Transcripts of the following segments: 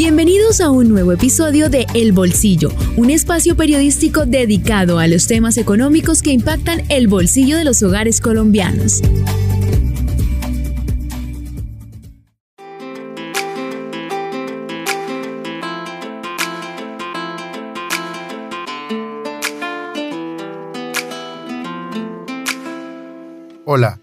Bienvenidos a un nuevo episodio de El Bolsillo, un espacio periodístico dedicado a los temas económicos que impactan el bolsillo de los hogares colombianos. Hola,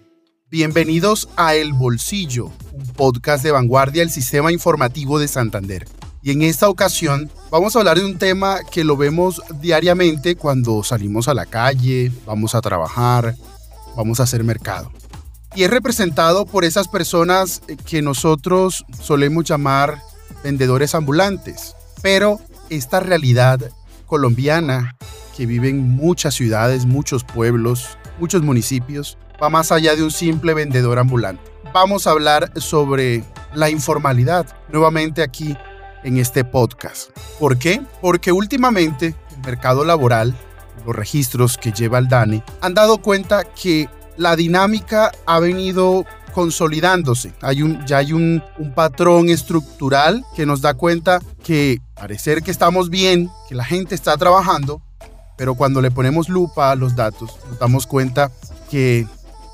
bienvenidos a El Bolsillo, un podcast de vanguardia del Sistema Informativo de Santander. Y en esta ocasión vamos a hablar de un tema que lo vemos diariamente cuando salimos a la calle, vamos a trabajar, vamos a hacer mercado. Y es representado por esas personas que nosotros solemos llamar vendedores ambulantes. Pero esta realidad colombiana que vive en muchas ciudades, muchos pueblos, muchos municipios, va más allá de un simple vendedor ambulante. Vamos a hablar sobre la informalidad nuevamente aquí en este podcast. ¿Por qué? Porque últimamente el mercado laboral, los registros que lleva el DANE, han dado cuenta que la dinámica ha venido consolidándose. Hay un, ya hay un, un, patrón estructural que nos da cuenta que parecer que estamos bien, que la gente está trabajando, pero cuando le ponemos lupa a los datos, nos damos cuenta que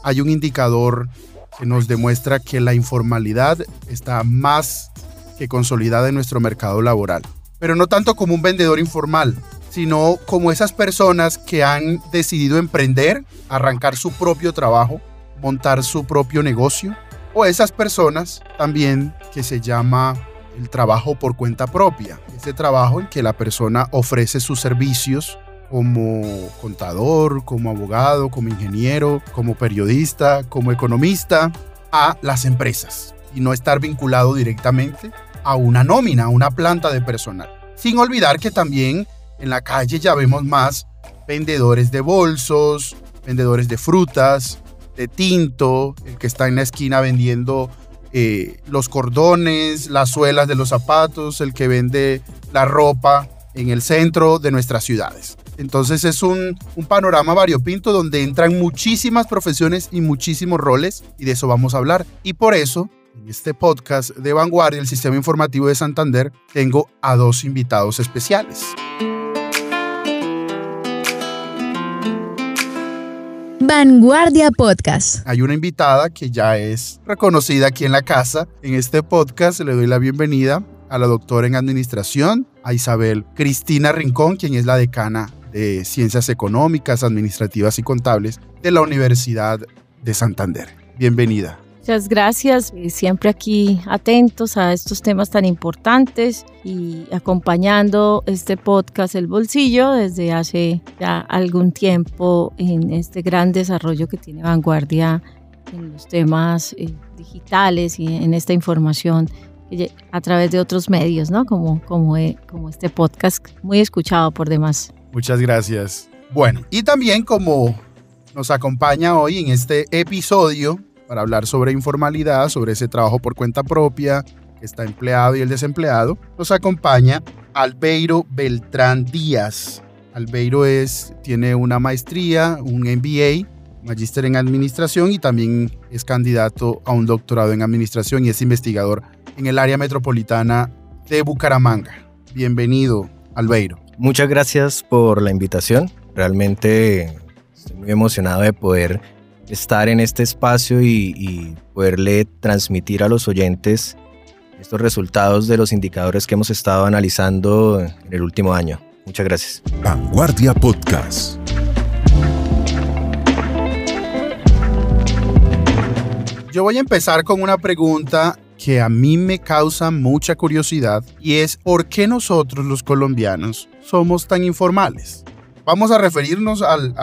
hay un indicador que nos demuestra que la informalidad está más que consolidada en nuestro mercado laboral. Pero no tanto como un vendedor informal, sino como esas personas que han decidido emprender, arrancar su propio trabajo, montar su propio negocio, o esas personas también que se llama el trabajo por cuenta propia, ese trabajo en que la persona ofrece sus servicios como contador, como abogado, como ingeniero, como periodista, como economista, a las empresas y no estar vinculado directamente a una nómina, a una planta de personal. Sin olvidar que también en la calle ya vemos más vendedores de bolsos, vendedores de frutas, de tinto, el que está en la esquina vendiendo eh, los cordones, las suelas de los zapatos, el que vende la ropa en el centro de nuestras ciudades. Entonces es un, un, panorama variopinto donde entran muchísimas profesiones y muchísimos roles y de eso vamos a hablar. Y por eso, en este podcast de Vanguardia, el Sistema Informativo de Santander, tengo a dos invitados especiales. Vanguardia Podcast. Hay una invitada que ya es reconocida aquí en la casa. En este podcast le doy la bienvenida a la doctora en Administración, a Isabel Cristina Rincón, quien es la decana de Ciencias Económicas, Administrativas y Contables de la Universidad de Santander. Bienvenida. Muchas gracias, eh, siempre aquí atentos a estos temas tan importantes y acompañando este podcast El Bolsillo desde hace ya algún tiempo en este gran desarrollo que tiene Vanguardia en los temas eh, digitales y en esta información a través de otros medios, ¿no? Como, eh, como este podcast muy escuchado por demás. Muchas gracias. Bueno, y también como nos acompaña hoy en este episodio para hablar sobre informalidad, sobre ese trabajo por cuenta propia, que está empleado y el desempleado, nos acompaña Albeiro Beltrán Díaz. Albeiro es, tiene una maestría, un MBA, magíster en administración y también es candidato a un doctorado en administración y es investigador en el área metropolitana de Bucaramanga. Bienvenido, Albeiro. Muchas gracias por la invitación. Realmente estoy muy emocionado de poder estar en este espacio y, poderle transmitir a los oyentes estos resultados de los indicadores que hemos estado analizando en el último año. Muchas gracias. Vanguardia Podcast. Yo voy a empezar con una pregunta que a mí me causa mucha curiosidad y es por qué nosotros los colombianos somos tan informales. Vamos a referirnos al,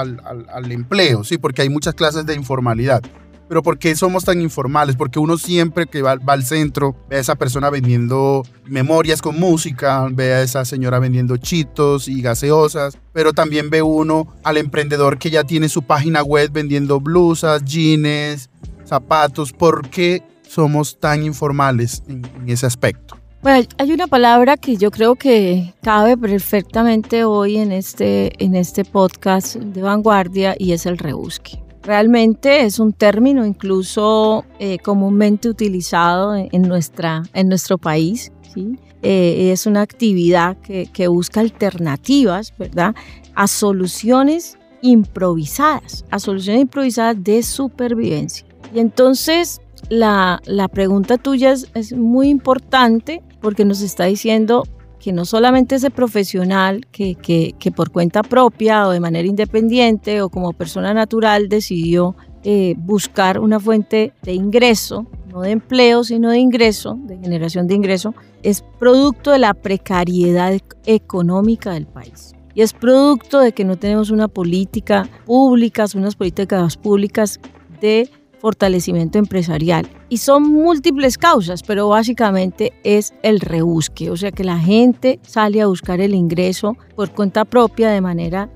empleo, sí, porque hay muchas clases de informalidad. Pero ¿por qué somos tan informales? Porque uno siempre que va, va, al centro ve a esa persona vendiendo memorias con música, ve a esa señora vendiendo chitos y gaseosas, pero también ve uno al emprendedor que ya tiene su página web vendiendo blusas, jeans, zapatos. ¿Por qué somos tan informales en, ese aspecto? Bueno, hay una palabra que yo creo que cabe perfectamente hoy en este, en este podcast de vanguardia y es el rebusque. Realmente es un término incluso eh, comúnmente utilizado en, nuestra, en nuestro país. ¿sí? Eh, es una actividad que, que busca alternativas, ¿verdad? A soluciones improvisadas, a soluciones improvisadas de supervivencia. Y entonces la, pregunta tuya es, muy importante porque nos está diciendo que no solamente ese profesional que, por cuenta propia o de manera independiente o como persona natural decidió eh, buscar una fuente de ingreso, no de empleo, sino de ingreso, de generación de ingreso, es producto de la precariedad económica del país. Y es producto de que no tenemos una política pública, unas políticas públicas de fortalecimiento empresarial. Y son múltiples causas, pero básicamente es el rebusque, o sea que la gente sale a buscar el ingreso por cuenta propia de manera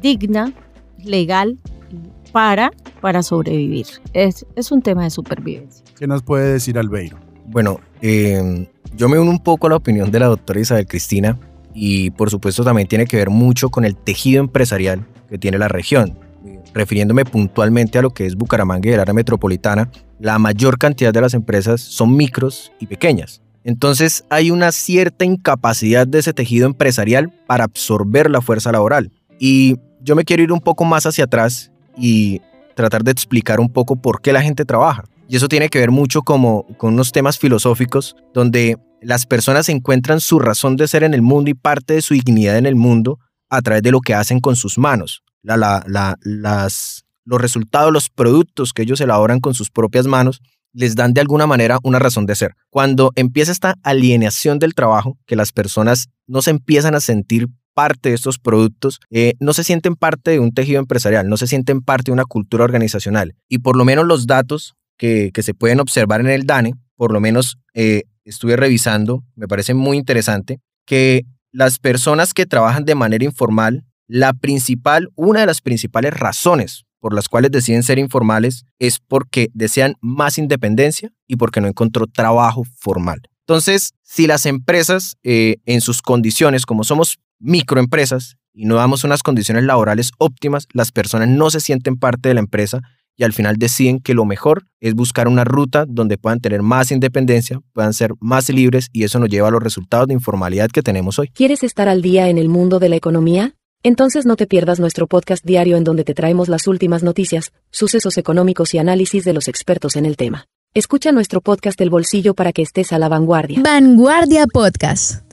digna, legal, para, para sobrevivir. Es, es un tema de supervivencia. ¿Qué nos puede decir Albeiro? Bueno, eh, yo me uno un poco a la opinión de la doctora Isabel Cristina y por supuesto también tiene que ver mucho con el tejido empresarial que tiene la región refiriéndome puntualmente a lo que es Bucaramanga y el área metropolitana, la mayor cantidad de las empresas son micros y pequeñas. Entonces hay una cierta incapacidad de ese tejido empresarial para absorber la fuerza laboral. Y yo me quiero ir un poco más hacia atrás y tratar de explicar un poco por qué la gente trabaja. Y eso tiene que ver mucho como con unos temas filosóficos donde las personas encuentran su razón de ser en el mundo y parte de su dignidad en el mundo a través de lo que hacen con sus manos, las, los resultados, los productos que ellos elaboran con sus propias manos, les dan de alguna manera una razón de ser. Cuando empieza esta alienación del trabajo, que las personas no se empiezan a sentir parte de estos productos, eh, no se sienten parte de un tejido empresarial, no se sienten parte de una cultura organizacional. Y por lo menos los datos que, se pueden observar en el DANE, por lo menos eh, estuve revisando, me parece muy interesante, que las personas que trabajan de manera informal la principal, una de las principales razones por las cuales deciden ser informales es porque desean más independencia y porque no encontró trabajo formal. Entonces, si las empresas eh, en sus condiciones, como somos microempresas y no damos unas condiciones laborales óptimas, las personas no se sienten parte de la empresa y al final deciden que lo mejor es buscar una ruta donde puedan tener más independencia, puedan ser más libres y eso nos lleva a los resultados de informalidad que tenemos hoy. ¿Quieres estar al día en el mundo de la economía? Entonces no te pierdas nuestro podcast diario en donde te traemos las últimas noticias, sucesos económicos y análisis de los expertos en el tema. Escucha nuestro podcast El Bolsillo para que estés a la vanguardia. Vanguardia Podcast.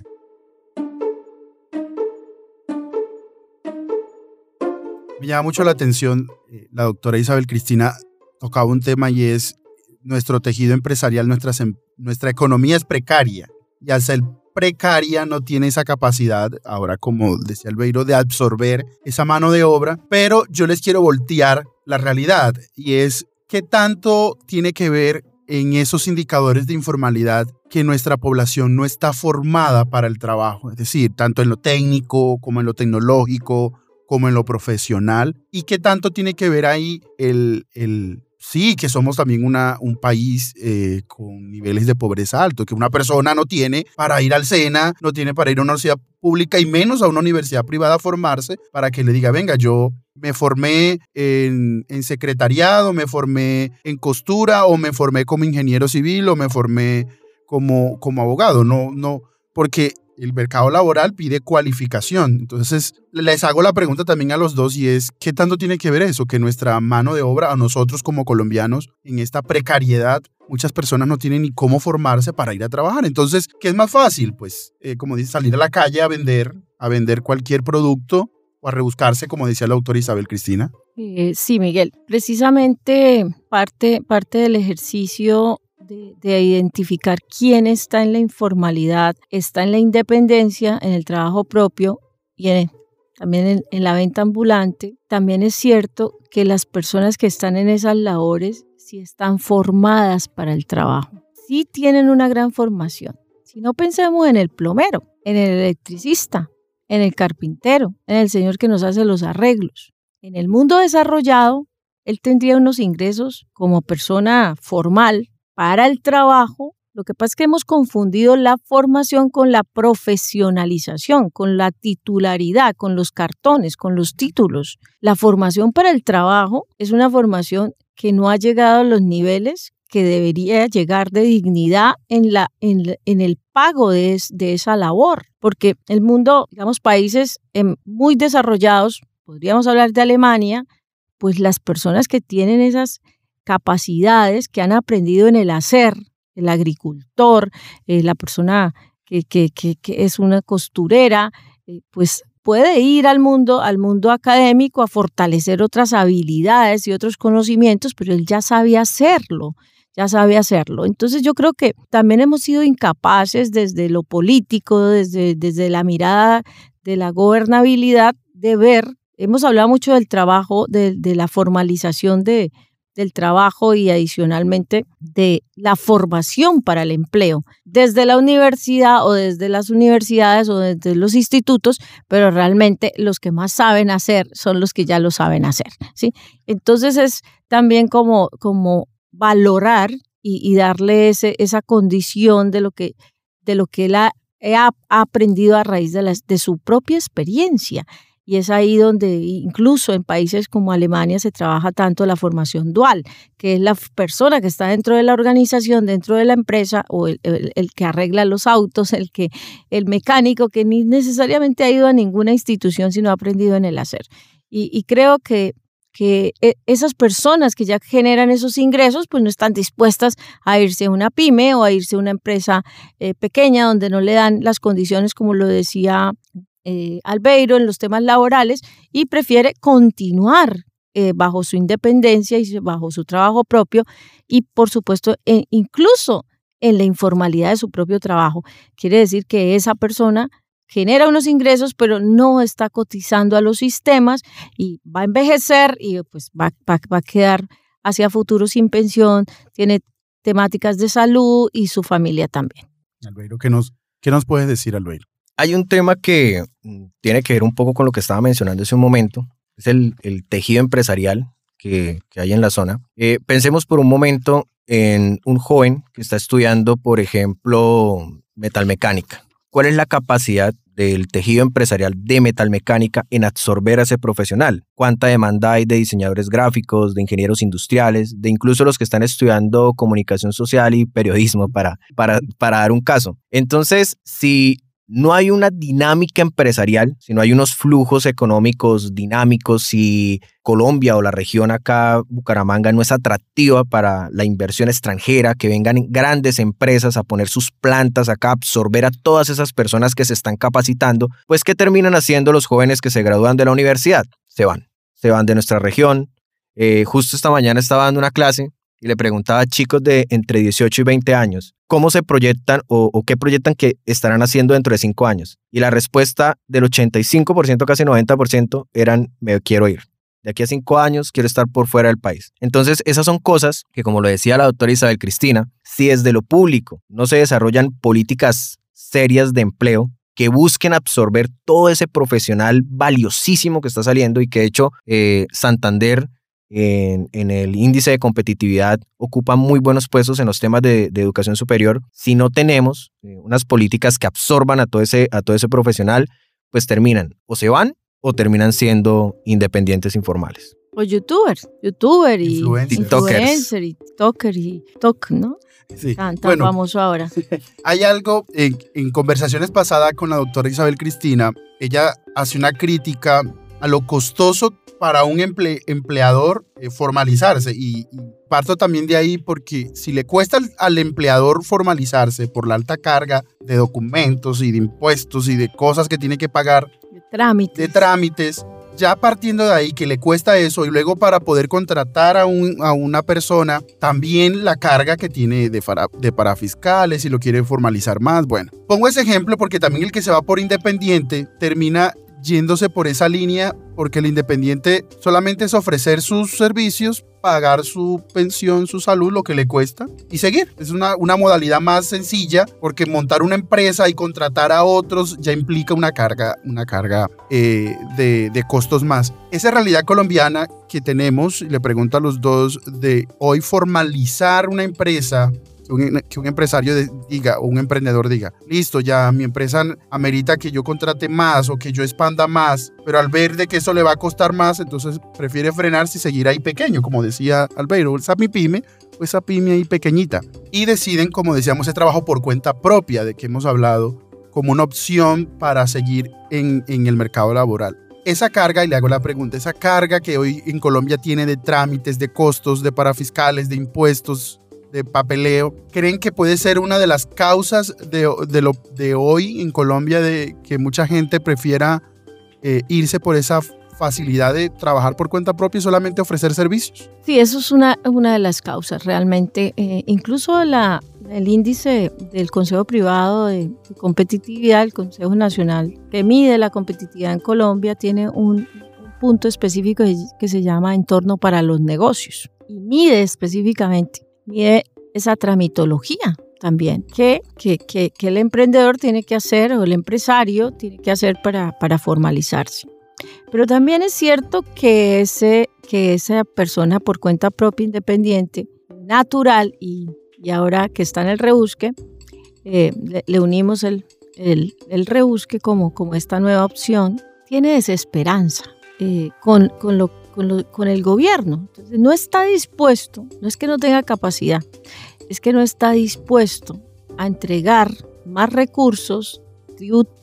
Me llama mucho la atención, eh, la doctora Isabel Cristina tocaba un tema y es nuestro tejido empresarial, nuestra, nuestra economía es precaria y hasta el precaria no tiene esa capacidad, ahora como decía Albeiro, de absorber esa mano de obra, pero yo les quiero voltear la realidad y es qué tanto tiene que ver en esos indicadores de informalidad que nuestra población no está formada para el trabajo, es decir, tanto en lo técnico como en lo tecnológico, como en lo profesional, y qué tanto tiene que ver ahí el, el sí, que somos también una, un país eh, con niveles de pobreza alto, que una persona no tiene para ir al SENA, no tiene para ir a una universidad pública y menos a una universidad privada a formarse para que le diga, venga, yo me formé en, en, secretariado, me formé en costura o me formé como ingeniero civil o me formé como, como abogado. No, no, porque el mercado laboral pide cualificación. Entonces, les hago la pregunta también a los dos y es, ¿qué tanto tiene que ver eso? Que nuestra mano de obra, a nosotros como colombianos, en esta precariedad, muchas personas no tienen ni cómo formarse para ir a trabajar. Entonces, ¿qué es más fácil? Pues, eh, como dice, salir a la calle a vender, a vender cualquier producto o a rebuscarse, como decía la autora Isabel Cristina. Eh, sí, Miguel. Precisamente parte, parte del ejercicio de, identificar quién está en la informalidad, está en la independencia, en el trabajo propio y también en, la venta ambulante, también es cierto que las personas que están en esas labores sí están formadas para el trabajo, sí tienen una gran formación. Si no pensemos en el plomero, en el electricista, en el carpintero, en el señor que nos hace los arreglos. En el mundo desarrollado, él tendría unos ingresos como persona formal para el trabajo Lo que pasa es que hemos confundido la formación con la profesionalización, con la titularidad, con los cartones, con los títulos. La formación para el trabajo es una formación que no ha llegado a los niveles que debería llegar de dignidad en, la, en, el pago de, esa labor, porque el mundo, digamos, países em, muy desarrollados, podríamos hablar de Alemania, pues las personas que tienen esas capacidades que han aprendido en el hacer, el agricultor, eh, la persona que, que, es una costurera, eh, pues puede ir al mundo, al mundo académico a fortalecer otras habilidades y otros conocimientos, pero él ya sabe hacerlo, ya sabe hacerlo. Entonces yo creo que también hemos sido incapaces desde lo político, desde, desde la mirada de la gobernabilidad, de ver, hemos hablado mucho del trabajo, de, de la formalización de, del trabajo y adicionalmente de la formación para el empleo desde la universidad o desde las universidades o desde los institutos, pero realmente los que más saben hacer son los que ya lo saben hacer, ¿sí? Entonces es también como, como valorar y, darle ese, esa condición de lo que, de lo que él ha, aprendido a raíz de su propia experiencia y es ahí donde incluso en países como Alemania se trabaja tanto la formación dual, que es la persona que está dentro de la organización, dentro de la empresa, o el, que arregla los autos, el, que, el mecánico que ni necesariamente ha ido a ninguna institución, sino ha aprendido en el hacer. Y, creo que que e, esas personas que ya generan esos ingresos, pues no están dispuestas a irse a una pyme o a irse a una empresa eh, pequeña donde no le dan las condiciones, como lo decía eh, Albeiro en los temas laborales y prefiere continuar eh, bajo su independencia y bajo su trabajo propio y por supuesto e incluso en la informalidad de su propio trabajo. Quiere decir que esa persona genera unos ingresos, pero no está cotizando a los sistemas y va a envejecer y pues va, a quedar hacia futuro sin pensión, tiene temáticas de salud y su familia también. Albeiro, ¿qué nos, qué nos puedes decir, Albeiro? Hay un tema que mm, tiene que ver un poco con lo que estaba mencionando hace un momento, es el, tejido empresarial que, hay en la zona. Eh, pensemos por un momento en un joven que está estudiando, por ejemplo, metalmecánica. ¿Cuál es la capacidad del tejido empresarial de metalmecánica en absorber a ese profesional? ¿Cuánta demanda hay de diseñadores gráficos, de ingenieros industriales, de incluso los que están estudiando comunicación social y periodismo, para, para, para dar un caso? Entonces, si no hay una dinámica empresarial, sino hay unos flujos económicos dinámicos. Si Colombia o la región acá, Bucaramanga, no es atractiva para la inversión extranjera, que vengan grandes empresas a poner sus plantas acá, absorber a todas esas personas que se están capacitando, pues ¿qué terminan haciendo los jóvenes que se gradúan de la universidad? Se van, se van de nuestra región. Eh, justo esta mañana estaba dando una clase y le preguntaba a chicos de entre 18 y 20 años, ¿cómo se proyectan o, qué proyectan que estarán haciendo dentro de 5 años? Y la respuesta del 85%, casi 90%, eran, me quiero ir. De aquí a 5 años quiero estar por fuera del país. Entonces, esas son cosas que, como lo decía la doctora Isabel Cristina, si desde lo público no se desarrollan políticas serias de empleo, que busquen absorber todo ese profesional valiosísimo que está saliendo y que de hecho eh, Santander en, el índice de competitividad ocupa muy buenos puestos en los temas de, educación superior. Si no tenemos eh, unas políticas que absorban a todo, ese, a todo ese profesional, pues terminan o se van o terminan siendo independientes informales. O youtubers, youtuber y influencer y TikToker y TikTok, ¿no? Sí. Tan, famoso ahora. Hay algo en, en conversaciones pasadas con la doctora Isabel Cristina, ella hace una crítica a lo costoso para un empleador eh, formalizarse y, parto también de ahí porque si le cuesta al, empleador formalizarse por la alta carga de documentos y de impuestos y de cosas que tiene que pagar, de trámites, de trámites ya partiendo de ahí que le cuesta eso y luego para poder contratar a, un, a una persona, también la carga que tiene de, de parafiscales y lo quiere formalizar más. Bueno, pongo ese ejemplo porque también el que se va por independiente termina yéndose por esa línea porque el independiente solamente es ofrecer sus servicios, pagar su pensión, su salud, lo que le cuesta y seguir. Es una, una modalidad más sencilla porque montar una empresa y contratar a otros ya implica una carga, una carga eh, de, de costos más. Esa realidad colombiana que tenemos, y le pregunto a los dos, de hoy formalizar una empresa que un, empresario diga o un emprendedor diga, listo, ya mi empresa amerita que yo contrate más o que yo expanda más, pero al ver de que eso le va a costar más, entonces prefiere frenarse y seguir ahí pequeño, como decía Albeiro, esa mi pyme, pues esa pyme ahí pequeñita. Y deciden, como decíamos, ese trabajo por cuenta propia de que hemos hablado como una opción para seguir en, en el mercado laboral esa carga, y le hago la pregunta, esa carga que hoy en Colombia tiene de trámites, de costos, de parafiscales, de impuestos, de papeleo, ¿creen que puede ser una de las causas de, de lo, de hoy en Colombia de que mucha gente prefiera eh, irse por esa facilidad de trabajar por cuenta propia y solamente ofrecer servicios? Sí, eso es una, una de las causas realmente. Eh, incluso la, el índice del Consejo Privado de Competitividad, el Consejo Nacional que mide la competitividad en Colombia, tiene un, punto específico que se llama entorno para los negocios y mide específicamente, mide esa tramitología también que, que, que, el emprendedor tiene que hacer o el empresario tiene que hacer para, para formalizarse. Pero también es cierto que, ese, que esa persona por cuenta propia independiente, natural y y ahora que está en el rebusque, eh, le, unimos el, el, rebusque como, como esta nueva opción, tiene desesperanza eh, con, con, lo, con, el gobierno. Entonces, no está dispuesto, no es que no tenga capacidad, es que no está dispuesto a entregar más recursos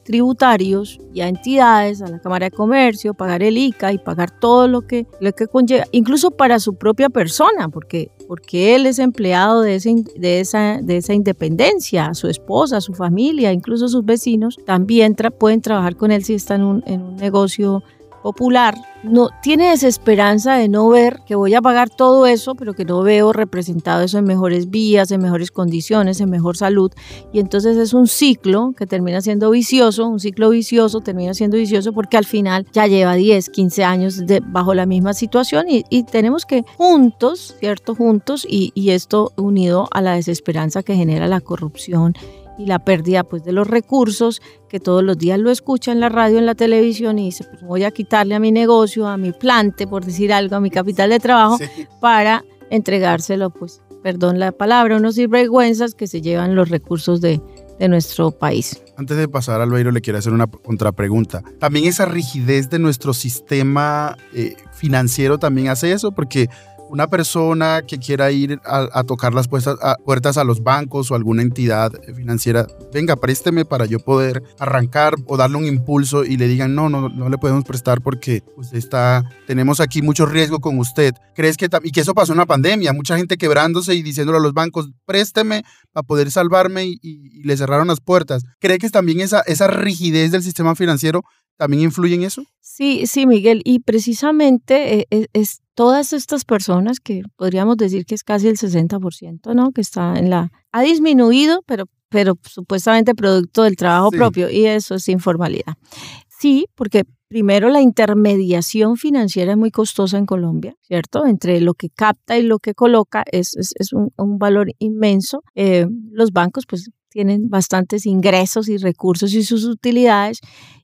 tributarios y a entidades, a la Cámara de Comercio, pagar el ICA y pagar todo lo que, lo que conlleva, incluso para su propia persona, porque, porque él es empleado de, ese, de, esa, de esa independencia, su esposa, su familia, incluso sus vecinos, también pueden trabajar con él si está en un, en un negocio popular no tiene desesperanza de no ver que voy a pagar todo eso, pero que no veo representado eso en mejores vías, en mejores condiciones, en mejor salud. Y entonces es un ciclo que termina siendo vicioso, un ciclo vicioso termina siendo vicioso porque al final ya lleva 10, 15 años de, bajo la misma situación y, tenemos que juntos, ¿cierto? Juntos y, y esto unido a la desesperanza que genera la corrupción y la pérdida pues de los recursos que todos los días lo escucha en la radio, en la televisión y dice, pues voy a quitarle a mi negocio, a mi plante, por decir algo, a mi capital de trabajo para entregárselo, pues, perdón la palabra, unos sinvergüenzas que se llevan los recursos de, de nuestro país. Antes de pasar, Albeiro, le quiero hacer una contrapregunta. ¿También esa rigidez de nuestro sistema eh, financiero también hace eso? Porque una persona que quiera ir a, tocar las puertas a, los bancos o alguna entidad financiera, venga, présteme para yo poder arrancar o darle un impulso y le digan, no, no, no le podemos prestar porque usted está, tenemos aquí mucho riesgo con usted. ¿Crees que, y que eso pasó en la pandemia? Mucha gente quebrándose y diciéndole a los bancos, présteme para poder salvarme y, le cerraron las puertas. ¿Cree que también esa, esa rigidez del sistema financiero también influye en eso? Sí, sí, Miguel, y precisamente eh, eh, es, todas estas personas, que podríamos decir que es casi el 60%, ¿no? Que está en la... Ha disminuido, pero, pero supuestamente producto del trabajo propio, y eso es informalidad. Sí, porque primero la intermediación financiera es muy costosa en Colombia, ¿cierto? Entre lo que capta y lo que coloca es, es, un, valor inmenso. Eh, los bancos pues tienen bastantes ingresos y recursos y sus utilidades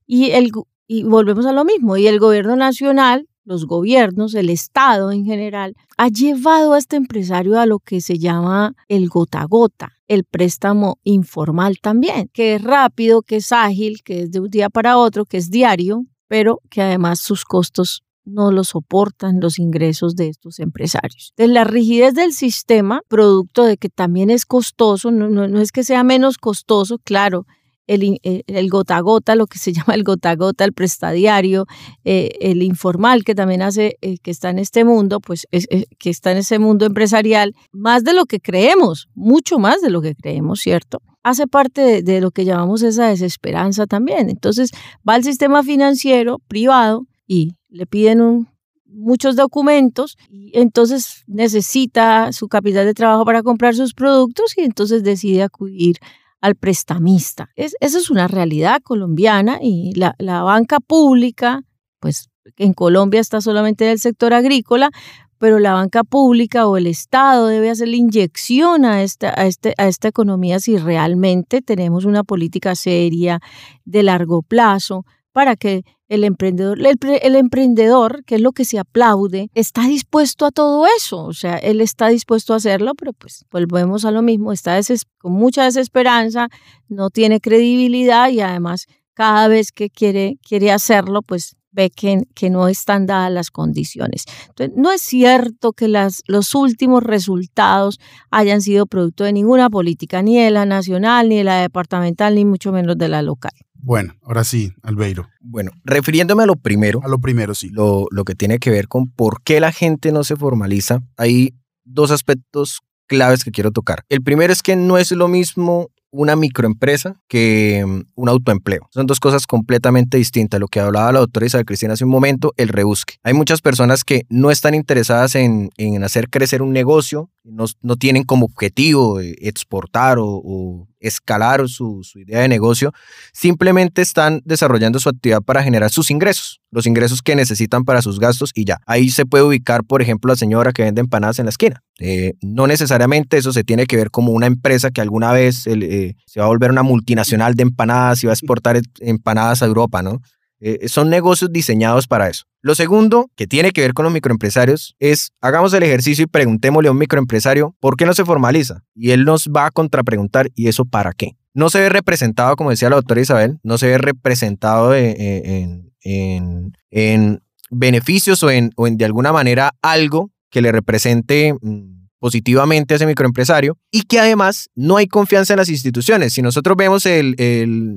y, el, y volvemos a lo mismo, y el gobierno nacional los gobiernos, el Estado en general, ha llevado a este empresario a lo que se llama el gota a gota, el préstamo informal también, que es rápido, que es ágil, que es de un día para otro, que es diario, pero que además sus costos no lo soportan los ingresos de estos empresarios. De la rigidez del sistema, producto de que también es costoso, no, no es que sea menos costoso, claro, eh, el, gota a gota, lo que se llama el gota a gota, el prestadiario, eh, el informal que también hace, eh, que está en este mundo, pues que está en ese mundo empresarial, más de lo que creemos, mucho más de lo que creemos, ¿cierto? Hace parte de, lo que llamamos esa desesperanza también. Entonces va al sistema financiero privado y le piden muchos documentos entonces necesita su capital de trabajo para comprar sus productos y entonces decide acudir al prestamista. Es, esa es una realidad colombiana y la, banca pública, pues en Colombia está solamente del sector agrícola, pero la banca pública o el Estado debe hacer la inyección a esta, a, este, a esta economía si realmente tenemos una política seria de largo plazo para que el emprendedor, el, emprendedor, que es lo que se aplaude, está dispuesto a todo eso. O sea, él está dispuesto a hacerlo, pero pues volvemos a lo mismo, está con mucha desesperanza, no tiene credibilidad y además cada vez que quiere, quiere hacerlo, pues ve que, no están dadas las condiciones. Entonces, no es cierto que los últimos resultados hayan sido producto de ninguna política, ni de la nacional, ni de la departamental, ni mucho menos de la local. Bueno, ahora sí, Albeiro. Bueno, refiriéndome a lo primero. A lo primero, sí. Lo, lo que tiene que ver con por qué la gente no se formaliza, hay dos aspectos claves que quiero tocar. El primero es que no es lo mismo una microempresa que mm, un autoempleo. Son dos cosas completamente distintas. Lo que hablaba la doctora Isabel Cristina hace un momento, el rebusque. Hay muchas personas que no están interesadas en, en hacer crecer un negocio, no, no, tienen como objetivo eh, exportar o, escalar su, idea de negocio, simplemente están desarrollando su actividad para generar sus ingresos, los ingresos que necesitan para sus gastos y ya. Ahí se puede ubicar, por ejemplo, la señora que vende empanadas en la esquina. Eh, no necesariamente eso se tiene que ver como una empresa que alguna vez eh, se va a volver una multinacional de empanadas y va a exportar empanadas a Europa, ¿no? Eh, son negocios diseñados para eso. Lo segundo, que tiene que ver con los microempresarios, es hagamos el ejercicio y preguntémosle a un microempresario por qué no se formaliza. Y él nos va a contrapreguntar, ¿y eso para qué? No se ve representado, como decía la doctora Isabel, no se ve representado en, en, beneficios o en, o en de alguna manera algo que le represente mm, positivamente a ese microempresario y que además no hay confianza en las instituciones. Si nosotros vemos el,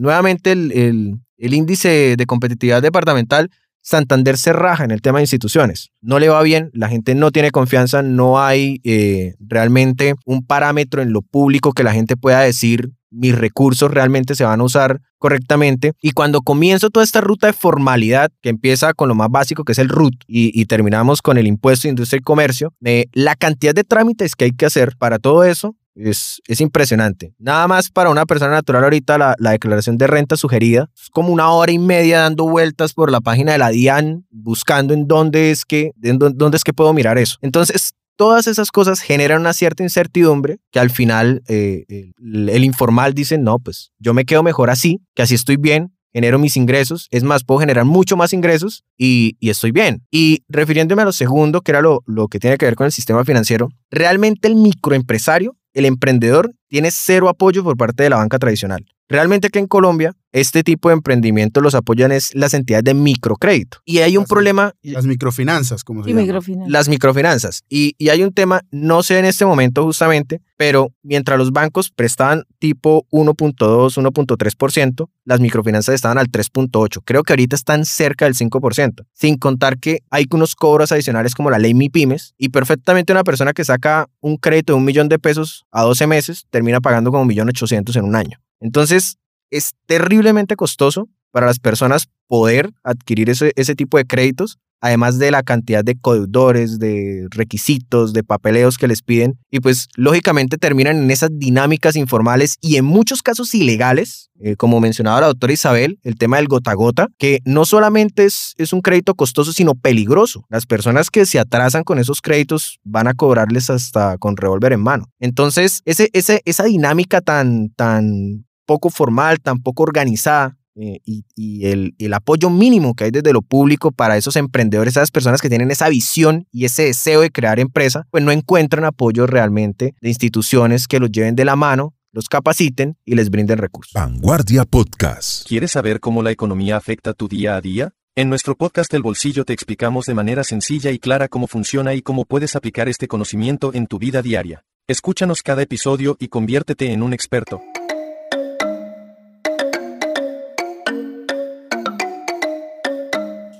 nuevamente el, el índice de competitividad departamental, Santander se raja en el tema de instituciones. No le va bien, la gente no tiene confianza, no hay eh, realmente un parámetro en lo público que la gente pueda decir mis recursos realmente se van a usar correctamente. Y cuando comienzo toda esta ruta de formalidad, que empieza con lo más básico, que es el RUT, y, terminamos con el impuesto de industria y comercio, eh, la cantidad de trámites que hay que hacer para todo eso es, es, impresionante. Nada más para una persona natural ahorita la, la, declaración de renta sugerida es como una hora y media dando vueltas por la página de la DIAN buscando en dónde es que, en dónde es que puedo mirar eso. Entonces, todas esas cosas generan una cierta incertidumbre que al final eh, el, informal dice, no, pues yo me quedo mejor así, que así estoy bien, genero mis ingresos, es más, puedo generar mucho más ingresos y, y, estoy bien. Y refiriéndome a lo segundo, que era lo, lo que tiene que ver con el sistema financiero, realmente el microempresario el emprendedor tiene cero apoyo por parte de la banca tradicional. Realmente que en Colombia este tipo de emprendimiento los apoyan es las entidades de microcrédito. Y hay un problema... Las microfinanzas, como se llama. Microfinanzas. Las microfinanzas. Y, y, hay un tema, no sé en este momento justamente, pero mientras los bancos prestaban tipo 1.2, 1.3%, las microfinanzas estaban al 3.8. Creo que ahorita están cerca del 5%. Sin contar que hay unos cobros adicionales como la ley MIPIMES y perfectamente una persona que saca un crédito de un millón de pesos a 12 meses termina pagando como 1.800.000 en un año. Entonces, es terriblemente costoso para las personas poder adquirir ese, ese tipo de créditos, además de la cantidad de codeudores, de requisitos, de papeleos que les piden, y pues lógicamente terminan en esas dinámicas informales y en muchos casos ilegales, eh, como mencionaba la doctora Isabel, el tema del gota gota, que no solamente es, es un crédito costoso, sino peligroso. Las personas que se atrasan con esos créditos van a cobrarles hasta con revólver en mano. Entonces, ese, ese, esa dinámica tan, tan poco formal, tan poco organizada eh, y, el, el, apoyo mínimo que hay desde lo público para esos emprendedores, esas personas que tienen esa visión y ese deseo de crear empresa, pues no encuentran apoyo realmente de instituciones que los lleven de la mano los capaciten y les brinden recursos. Vanguardia Podcast. ¿Quieres saber cómo la economía afecta tu día a día? En nuestro podcast El Bolsillo te explicamos de manera sencilla y clara cómo funciona y cómo puedes aplicar este conocimiento en tu vida diaria. Escúchanos cada episodio y conviértete en un experto.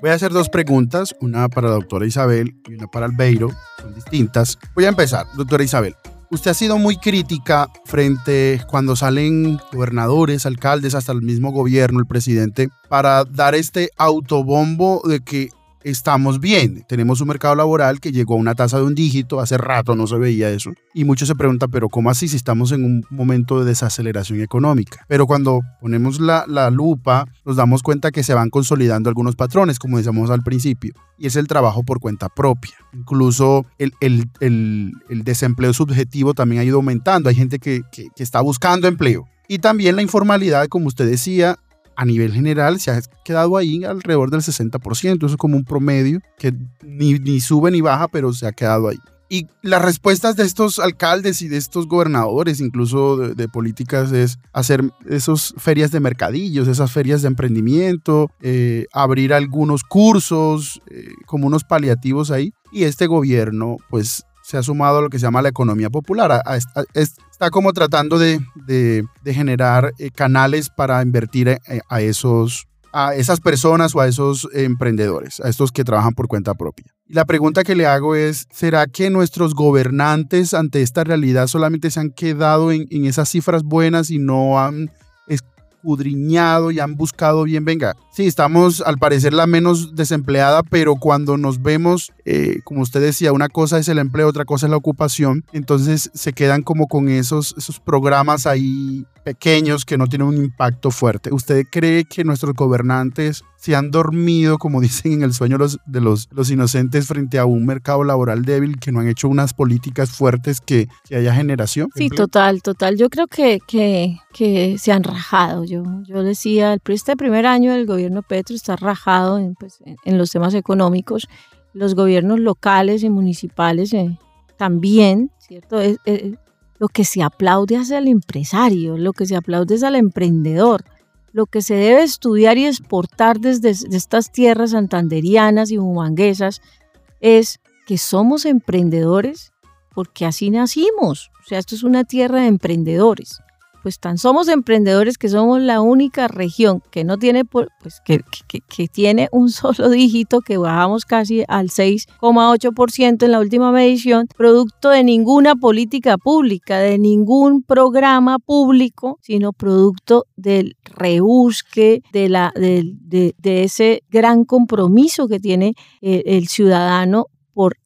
Voy a hacer dos preguntas, una para la doctora Isabel y una para Albeiro, son distintas. Voy a empezar, doctora Isabel. Usted ha sido muy crítica frente cuando salen gobernadores, alcaldes, hasta el mismo gobierno, el presidente, para dar este autobombo de que estamos bien. Tenemos un mercado laboral que llegó a una tasa de un dígito, hace rato no se veía eso. Y muchos se preguntan, pero ¿cómo así si estamos en un momento de desaceleración económica? Pero cuando ponemos la, lupa, nos damos cuenta que se van consolidando algunos patrones, como decíamos al principio, y es el trabajo por cuenta propia. Incluso el, desempleo subjetivo también ha ido aumentando. Hay gente que está buscando empleo. Y también la informalidad, como usted decía, a nivel general se ha quedado ahí alrededor del 60%. Eso es como un promedio que ni, sube ni baja, pero se ha quedado ahí. Y las respuestas de estos alcaldes y de estos gobernadores, incluso de, políticas, es hacer esas ferias de mercadillos, esas ferias de emprendimiento, eh, abrir algunos cursos, eh, como unos paliativos ahí. Y este gobierno, pues, se ha sumado a lo que se llama la economía popular. Está como tratando de, generar eh, canales para invertir a esos a esas personas o a esos emprendedores, a estos que trabajan por cuenta propia. Y la pregunta que le hago es, ¿será que nuestros gobernantes ante esta realidad solamente se han quedado en, en esas cifras buenas y no han escudriñado y han buscado bien, venga, sí, estamos al parecer la menos desempleada, pero cuando nos vemos, eh, como usted decía, una cosa es el empleo, otra cosa es la ocupación, entonces se quedan como con esos, esos programas ahí pequeños que no tienen un impacto fuerte. ¿Usted cree que nuestros gobernantes se han dormido, como dicen en el sueño los, de los, los inocentes, frente a un mercado laboral débil, que no han hecho unas políticas fuertes que, que haya generación? Sí, total, total. Yo creo que, que, que se han rajado. Yo, yo decía, este primer año del gobierno Petro está rajado en, pues, en, los temas económicos. Los gobiernos locales y municipales eh, también, ¿cierto? Lo que se aplaude es al empresario, lo que se aplaude es al emprendedor. Lo que se debe estudiar y exportar desde estas tierras santanderianas y humanguesas es que somos emprendedores porque así nacimos. O sea, esto es una tierra de emprendedores pues tan somos emprendedores que somos la única región que no tiene, pues que, que, tiene un solo dígito, que bajamos casi al 6,8% en la última medición, producto de ninguna política pública, de ningún programa público, sino producto del rebusque, de, la, de, de, ese gran compromiso que tiene el, el ciudadano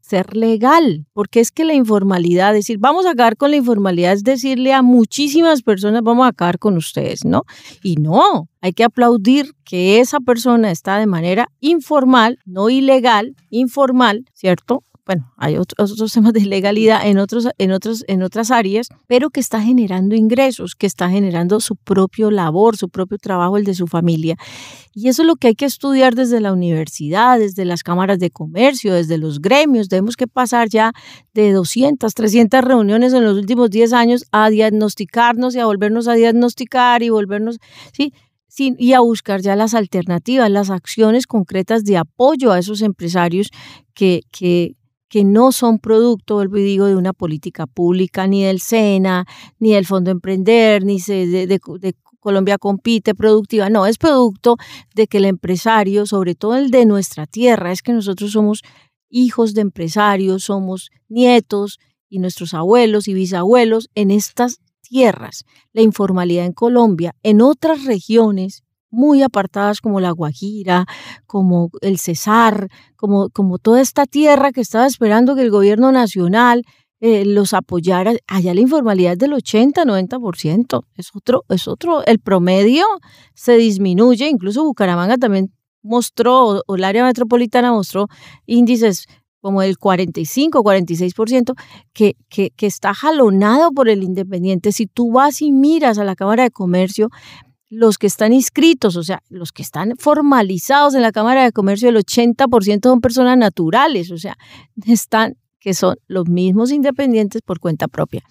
ser legal, porque es que la informalidad, decir, vamos a acabar con la informalidad, es decirle a muchísimas personas, vamos a acabar con ustedes, ¿no? Y no, hay que aplaudir que esa persona está de manera informal, no ilegal, informal, ¿cierto? Bueno, hay otros, temas de legalidad en, otros, en, otros, en otras áreas, pero que está generando ingresos, que está generando su propio labor, su propio trabajo, el de su familia. Y eso es lo que hay que estudiar desde la universidad, desde las cámaras de comercio, desde los gremios. Tenemos que pasar ya de 200, 300 reuniones en los últimos 10 años a diagnosticarnos y a volvernos a diagnosticar y volvernos, ¿sí? y a buscar ya las alternativas, las acciones concretas de apoyo a esos empresarios que, que, que no son producto, vuelvo y digo, de una política pública, ni del SENA, ni del Fondo Emprender, ni de, de, Colombia Compite Productiva, no, es producto de que el empresario, sobre todo el de nuestra tierra, es que nosotros somos hijos de empresarios, somos nietos y nuestros abuelos y bisabuelos en estas tierras. La informalidad en Colombia, en otras regiones muy apartadas como la Guajira, como el Cesar, como, como toda esta tierra que estaba esperando que el gobierno nacional eh, los apoyara. Allá la informalidad es del 80-90%. Es otro, es otro, el promedio se disminuye, incluso Bucaramanga también mostró, o el área metropolitana mostró índices como el 45, 46%, que, que, que está jalonado por el independiente. Si tú vas y miras a la Cámara de Comercio, los que están inscritos, o sea, los que están formalizados en la Cámara de Comercio, el 80% son personas naturales, o sea, están, que son los mismos independientes por cuenta propia.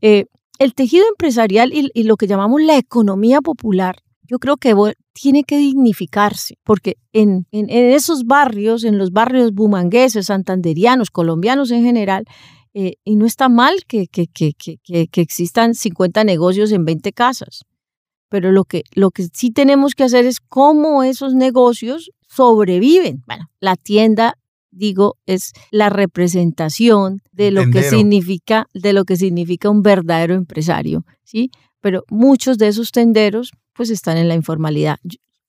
Eh, el tejido empresarial y, lo que llamamos la economía popular, yo creo que tiene que dignificarse, porque en, esos barrios, en los barrios bumangueses, santanderianos, colombianos en general, eh, y no está mal que, que, existan 50 negocios en 20 casas pero lo que, lo que sí tenemos que hacer es cómo esos negocios sobreviven. Bueno, la tienda digo, es la representación de lo que significa, de lo que significa un verdadero empresario, ¿sí? Pero muchos de esos tenderos, pues, están en la informalidad.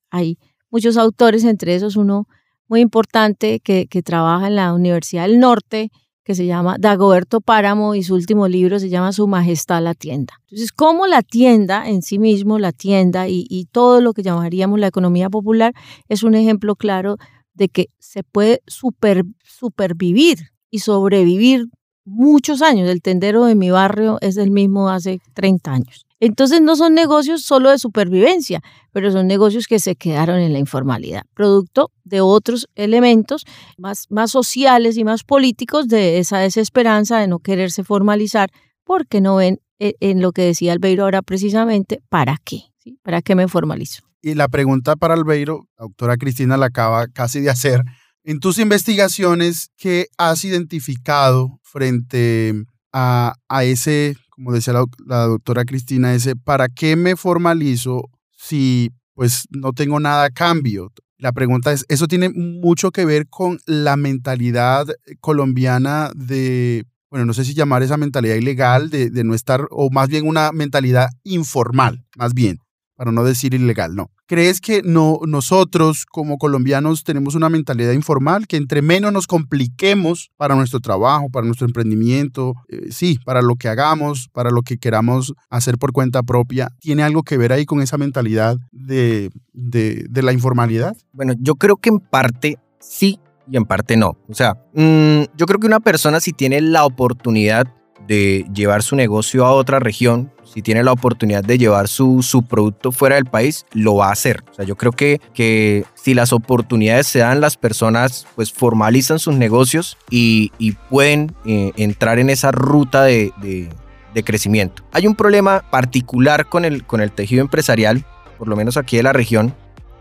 Hay muchos autores, entre esos uno muy importante que, que trabaja en la Universidad del Norte, que se llama Dagoberto Páramo y su último libro se llama Su Majestad la Tienda. Entonces, cómo la tienda en sí mismo, la tienda y, todo lo que llamaríamos la economía popular es un ejemplo claro de que se puede super, supervivir y sobrevivir muchos años. El tendero de mi barrio es el mismo hace 30 años. Entonces no son negocios solo de supervivencia, pero son negocios que se quedaron en la informalidad, producto de otros elementos más, más sociales y más políticos de esa desesperanza de no quererse formalizar porque no ven eh, en lo que decía Albeiro ahora precisamente, ¿para qué? ¿Para qué me formalizo? Y la pregunta para Albeiro, la doctora Cristina la acaba casi de hacer, en tus investigaciones, ¿qué has identificado frente a, ese, como decía la, doctora Cristina, ese, ¿para qué me formalizo si pues no tengo nada a cambio? La pregunta es, ¿eso tiene mucho que ver con la mentalidad colombiana de, bueno, no sé si llamar esa mentalidad ilegal, de, de no estar, o más bien una mentalidad informal, más bien, para no decir ilegal, no. ¿Crees que no, nosotros como colombianos tenemos una mentalidad informal, que entre menos nos compliquemos para nuestro trabajo, para nuestro emprendimiento, eh, sí, para lo que hagamos, para lo que queramos hacer por cuenta propia, ¿tiene algo que ver ahí con esa mentalidad de, de, la informalidad? Bueno, yo creo que en parte sí y en parte no. O sea, mm, yo creo que una persona si tiene la oportunidad de llevar su negocio a otra región, si tiene la oportunidad de llevar su, su producto fuera del país, lo va a hacer. O sea, yo creo que, que si las oportunidades se dan, las personas pues formalizan sus negocios y, pueden eh, entrar en esa ruta de, de, de, crecimiento. Hay un problema particular con el, con el tejido empresarial, por lo menos aquí de la región,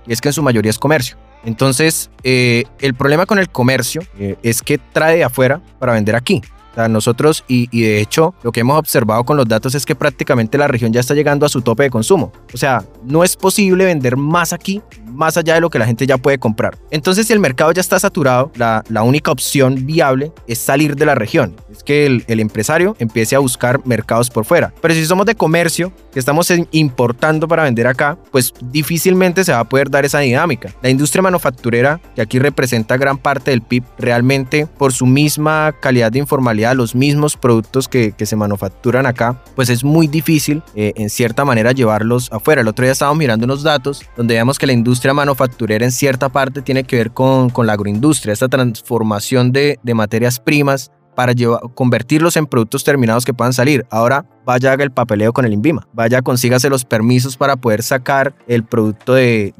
y es que en su mayoría es comercio. Entonces, eh, el problema con el comercio eh, es que trae de afuera para vender aquí nosotros, y, de hecho, lo que hemos observado con los datos es que prácticamente la región ya está llegando a su tope de consumo. O sea, no es posible vender más aquí, más allá de lo que la gente ya puede comprar. Entonces, si el mercado ya está saturado, la, la única opción viable es salir de la región. Es que el, el empresario empiece a buscar mercados por fuera. Pero si somos de comercio, que estamos importando para vender acá, pues difícilmente se va a poder dar esa dinámica. La industria manufacturera, que aquí representa gran parte del PIB, realmente por su misma calidad de informalidad, los mismos productos que, se manufacturan acá, pues es muy difícil eh, en cierta manera llevarlos afuera. El otro día estábamos mirando unos datos donde vemos que la industria manufacturera en cierta parte tiene que ver con, con la agroindustria, esta transformación de, de materias primas para llevar, convertirlos en productos terminados que puedan salir. Ahora vaya haga el papeleo con el INVIMA, vaya consígase los permisos para poder sacar el producto de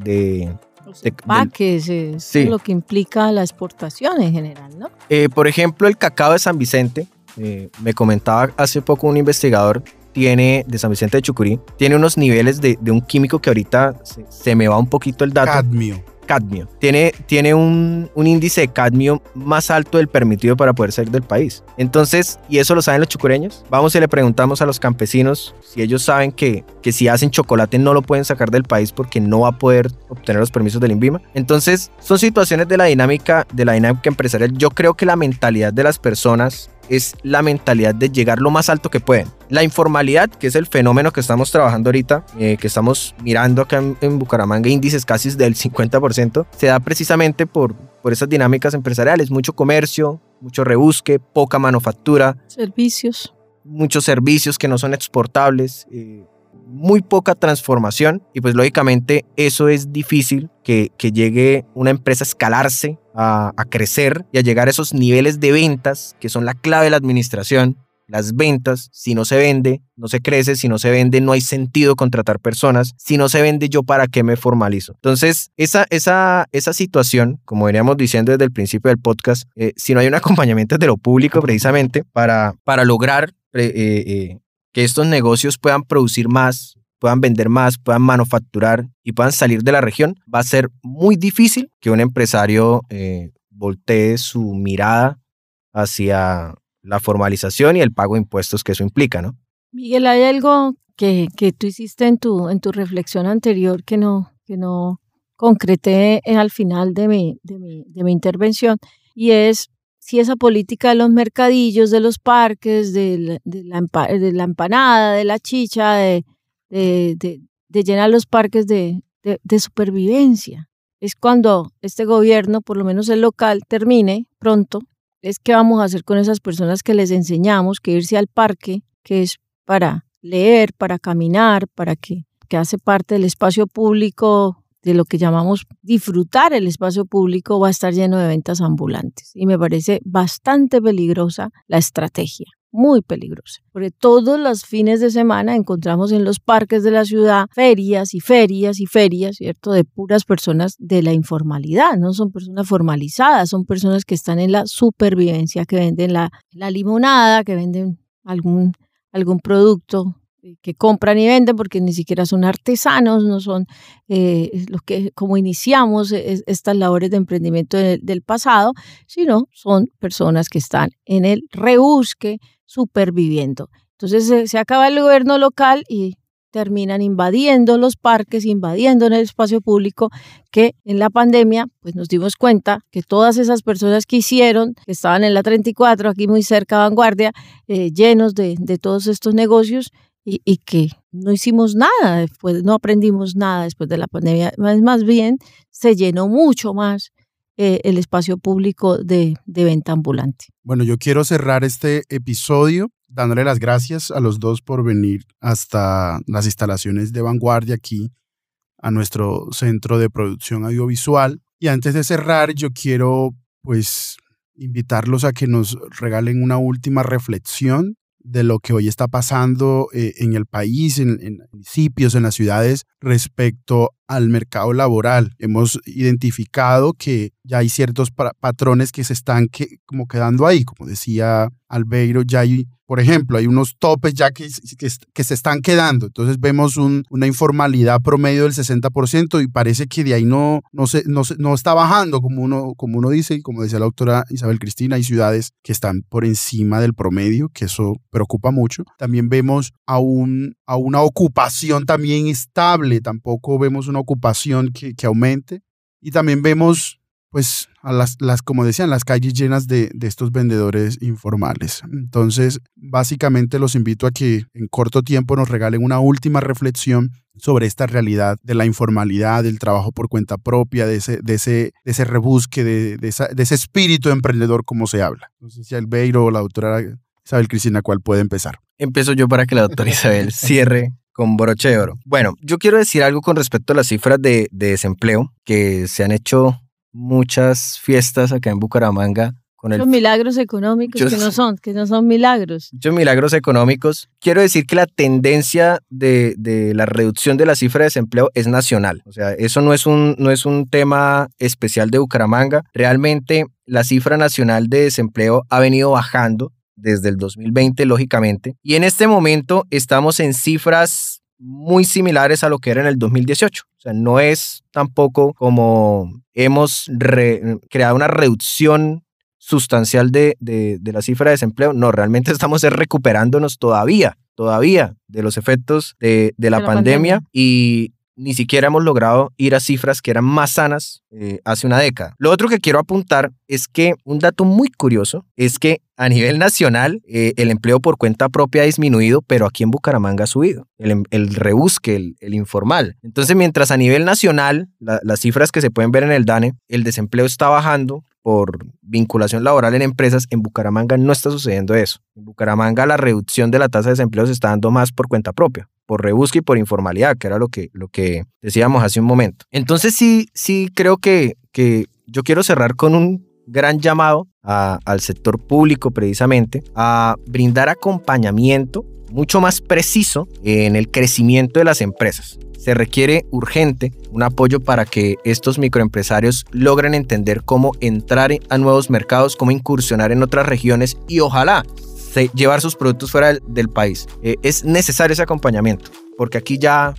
empaques, es lo que implica la exportación en general, ¿no? Eh, por ejemplo, el cacao de San Vicente, eh, me comentaba hace poco un investigador tiene, de San Vicente de Chucurí, tiene unos niveles de, un químico que ahorita se, se, me va un poquito el dato. Cadmio cadmio. Tiene, tiene un, índice de cadmio más alto del permitido para poder salir del país. Entonces, ¿y eso lo saben los chucureños? Vamos y le preguntamos a los campesinos si ellos saben que, que si hacen chocolate no lo pueden sacar del país porque no va a poder obtener los permisos del INVIMA. Entonces, son situaciones de la dinámica, de la dinámica empresarial. Yo creo que la mentalidad de las personas es la mentalidad de llegar lo más alto que pueden. La informalidad, que es el fenómeno que estamos trabajando ahorita, eh, que estamos mirando acá en, Bucaramanga, índices casi del 50%, se da precisamente por, por esas dinámicas empresariales, mucho comercio, mucho rebusque, poca manufactura. Servicios. Muchos servicios que no son exportables. Eh, muy poca transformación y pues lógicamente eso es difícil que, que llegue una empresa a escalarse, a, a, crecer y a llegar a esos niveles de ventas que son la clave de la administración. Las ventas, si no se vende, no se crece, si no se vende, no hay sentido contratar personas, si no se vende, yo para qué me formalizo. Entonces, esa, esa, esa situación, como veníamos diciendo desde el principio del podcast, eh, si no hay un acompañamiento de lo público precisamente para, para lograr eh, eh, que estos negocios puedan producir más, puedan vender más, puedan manufacturar y puedan salir de la región, va a ser muy difícil que un empresario eh, voltee su mirada hacia la formalización y el pago de impuestos que eso implica, ¿no? Miguel, hay algo que, que tú hiciste en tu, en tu reflexión anterior que no, que no concreté al final de mi, de mi, de mi intervención y es si esa política de los mercadillos, de los parques, de la, de la empanada, de la chicha, de, de, llenar los parques de, supervivencia. Es cuando este gobierno, por lo menos el local, termine pronto, es qué vamos a hacer con esas personas que les enseñamos que irse al parque, que es para leer, para caminar, para que, que hace parte del espacio público de lo que llamamos disfrutar el espacio público va a estar lleno de ventas ambulantes. Y me parece bastante peligrosa la estrategia. muy peligrosa, porque todos los fines de semana encontramos en los parques de la ciudad ferias y ferias y ferias, ¿cierto? De puras personas de la informalidad, no son personas formalizadas, son personas que están en la supervivencia, que venden la, la limonada, que venden algún, algún producto que compran y venden porque ni siquiera son artesanos, no son eh, los que como iniciamos estas labores de emprendimiento del pasado, sino son personas que están en el rebusque superviviendo. Entonces se acaba el gobierno local y terminan invadiendo los parques, invadiendo en el espacio público, que en la pandemia pues nos dimos cuenta que todas esas personas que hicieron, que estaban en la 34, aquí muy cerca Vanguardia, eh, llenos de, de todos estos negocios, y, que no hicimos nada después, no aprendimos nada después de la pandemia. Más, bien, se llenó mucho más eh, el espacio público de, de venta ambulante. Bueno, yo quiero cerrar este episodio dándole las gracias a los dos por venir hasta las instalaciones de vanguardia aquí a nuestro centro de producción audiovisual. Y antes de cerrar, yo quiero pues invitarlos a que nos regalen una última reflexión de lo que hoy está pasando eh, en el país, en, en, municipios, en las ciudades, respecto al mercado laboral. Hemos identificado que ya hay ciertos patrones que se están como quedando ahí, como decía Albeiro, ya hay, por ejemplo, hay unos topes ya que, que, se están quedando. Entonces vemos una informalidad promedio del 60% y parece que de ahí no, no, se, no, no está bajando, como uno, como uno dice, y como decía la doctora Isabel Cristina, hay ciudades que están por encima del promedio, que eso preocupa mucho. También vemos a, un, a una ocupación también estable, tampoco vemos una ocupación que, que aumente. Y también vemos, pues, a las, las, como decían, las calles llenas de, de, estos vendedores informales. Entonces, básicamente los invito a que en corto tiempo nos regalen una última reflexión sobre esta realidad de la informalidad, del trabajo por cuenta propia, de ese, de ese, de ese rebusque, de, de, de ese espíritu emprendedor como se habla. No sé si Albeiro o la doctora Isabel Cristina, ¿cuál puede empezar? Empiezo yo para que la doctora Isabel cierre con broche de oro. Bueno, yo quiero decir algo con respecto a las cifras de, desempleo, que se han hecho muchas fiestas acá en Bucaramanga con el... milagros económicos que no son, que no son milagros. Muchos milagros económicos. Quiero decir que la tendencia de, de, la reducción de la cifra de desempleo es nacional. O sea, eso no es, un, no es un tema especial de Bucaramanga. Realmente la cifra nacional de desempleo ha venido bajando desde el 2020, lógicamente. Y en este momento estamos en cifras muy similares a lo que era en el 2018. O sea, no es tampoco como hemos creado una reducción sustancial de, de, la cifra de desempleo. No, realmente estamos recuperándonos todavía, todavía de los efectos de, de la, pandemia, pandemia y ni siquiera hemos logrado ir a cifras que eran más sanas eh, hace una década. Lo otro que quiero apuntar es que un dato muy curioso es que a nivel nacional eh, el empleo por cuenta propia ha disminuido, pero aquí en Bucaramanga ha subido. El, em, rebusque, el, informal. Entonces, mientras a nivel nacional, las cifras que se pueden ver en el DANE, el desempleo está bajando, por vinculación laboral en empresas, en Bucaramanga no está sucediendo eso. En Bucaramanga la reducción de la tasa de desempleo se está dando más por cuenta propia, por rebusque y por informalidad, que era lo que, lo que decíamos hace un momento. Entonces sí, sí creo que, que yo quiero cerrar con un gran llamado al sector público precisamente a brindar acompañamiento mucho más preciso en el crecimiento de las empresas se requiere urgente un apoyo para que estos microempresarios logren entender cómo entrar a nuevos mercados, cómo incursionar en otras regiones y ojalá llevar sus productos fuera del, país. Eh, es necesario ese acompañamiento, porque aquí ya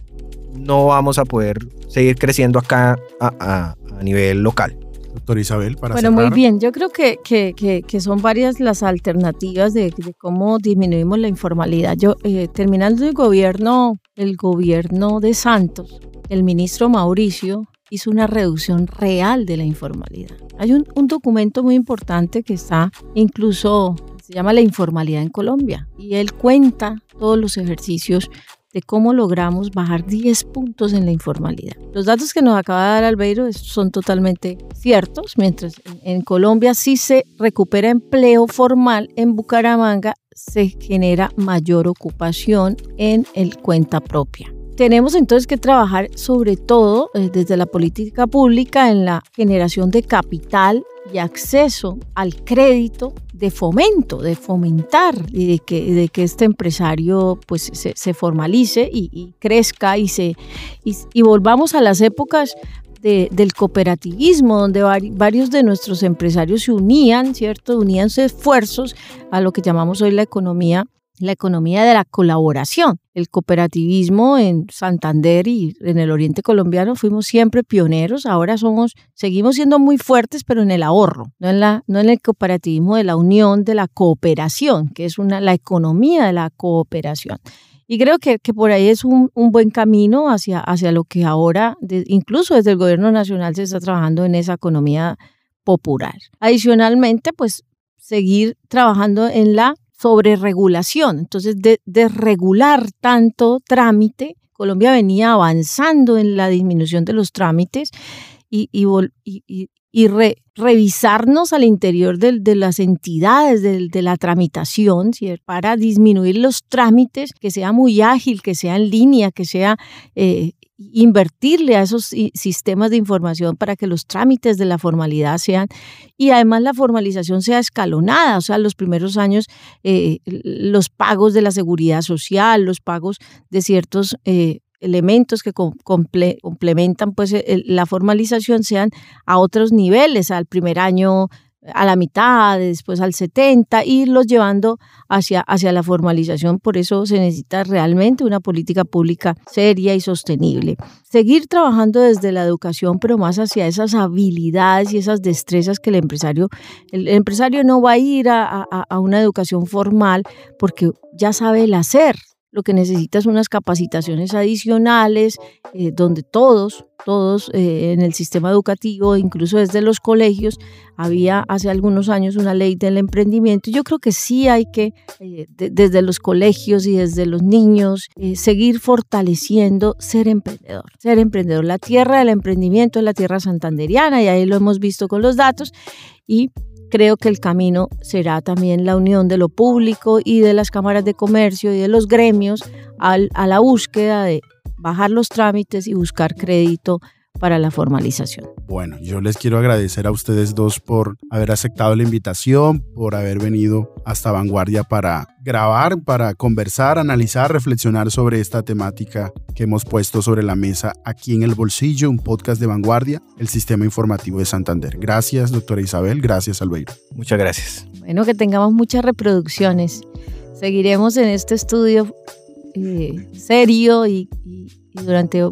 no vamos a poder seguir creciendo acá a nivel local. Doctora Isabel, para Bueno, muy bien. Yo creo que, que, que, son varias las alternativas de, cómo disminuimos la informalidad. Yo, eh, terminando el gobierno, el gobierno de Santos, el ministro Mauricio hizo una reducción real de la informalidad. Hay un, un documento muy importante que está incluso, llama La informalidad en Colombia, y él cuenta todos los ejercicios de cómo logramos bajar 10 puntos en la informalidad. Los datos que nos acaba de dar Albeiro son totalmente ciertos, mientras en Colombia sí se recupera empleo formal, en Bucaramanga se genera mayor ocupación en el cuenta propia. Tenemos entonces que trabajar sobre todo eh, desde la política pública en la generación de capital y acceso al crédito de fomento, de fomentar y de que, de que este empresario pues se, formalice y, crezca y, se, y, volvamos a las épocas del cooperativismo, donde varios de nuestros empresarios se unían, ¿cierto? Unían sus esfuerzos a lo que llamamos hoy la economía la economía de la colaboración. El cooperativismo en Santander y en el oriente colombiano fuimos siempre pioneros, ahora somos, seguimos siendo muy fuertes, pero en el ahorro, no en, la, no en el cooperativismo de la unión de la cooperación, que es una, la economía de la cooperación. Y creo que, que por ahí es un, un, buen camino hacia, hacia lo que ahora, incluso desde el gobierno nacional, se está trabajando en esa economía popular. Adicionalmente, pues seguir trabajando en la sobre regulación. Entonces, de, regular tanto trámite, Colombia venía avanzando en la disminución de los trámites y, y, revisarnos al interior de, las entidades de, la tramitación para disminuir los trámites, que sea muy ágil, que sea en línea, que sea eh, invertirle a esos sistemas de información para que los trámites de la formalidad sean y además la formalización sea escalonada, o sea, los primeros años eh, los pagos de la seguridad social, los pagos de ciertos eh, elementos que complementan pues la formalización sean a otros niveles, al primer año a la mitad, después al 70, irlos llevando hacia, hacia la formalización. Por eso se necesita realmente una política pública seria y sostenible. Seguir trabajando desde la educación, pero más hacia esas habilidades y esas destrezas que el empresario, el, empresario no va a ir a, a una educación formal porque ya sabe el hacer, lo que necesita es unas capacitaciones adicionales eh, donde todos, todos eh, en el sistema educativo, incluso desde los colegios, había hace algunos años una ley del emprendimiento. Yo creo que sí hay que, eh, desde los colegios y desde los niños, seguir fortaleciendo ser emprendedor. Ser emprendedor. La tierra del emprendimiento es la tierra santanderiana y ahí lo hemos visto con los datos. Y creo que el camino será también la unión de lo público y de las cámaras de comercio y de los gremios a la búsqueda de bajar los trámites y buscar crédito para la formalización. Bueno, yo les quiero agradecer a ustedes dos por haber aceptado la invitación, por haber venido hasta Vanguardia para grabar, para conversar, analizar, reflexionar sobre esta temática que hemos puesto sobre la mesa aquí en El Bolsillo, un podcast de Vanguardia, el Sistema Informativo de Santander. Gracias, doctora Isabel. Gracias, Albeiro. Muchas gracias. Bueno, que tengamos muchas reproducciones. Seguiremos en este estudio eh, serio y y durante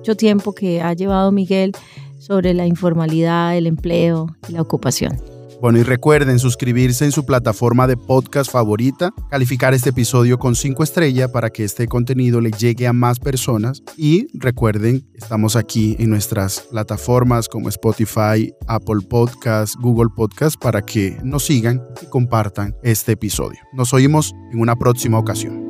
mucho tiempo que ha llevado Miguel sobre la informalidad, el empleo y la ocupación. Bueno, y recuerden suscribirse en su plataforma de podcast favorita, calificar este episodio con 5 estrellas para que este contenido le llegue a más personas. Y recuerden, estamos aquí en nuestras plataformas como Spotify, Apple Podcasts, Google Podcasts para que nos sigan y compartan este episodio. Nos oímos en una próxima ocasión.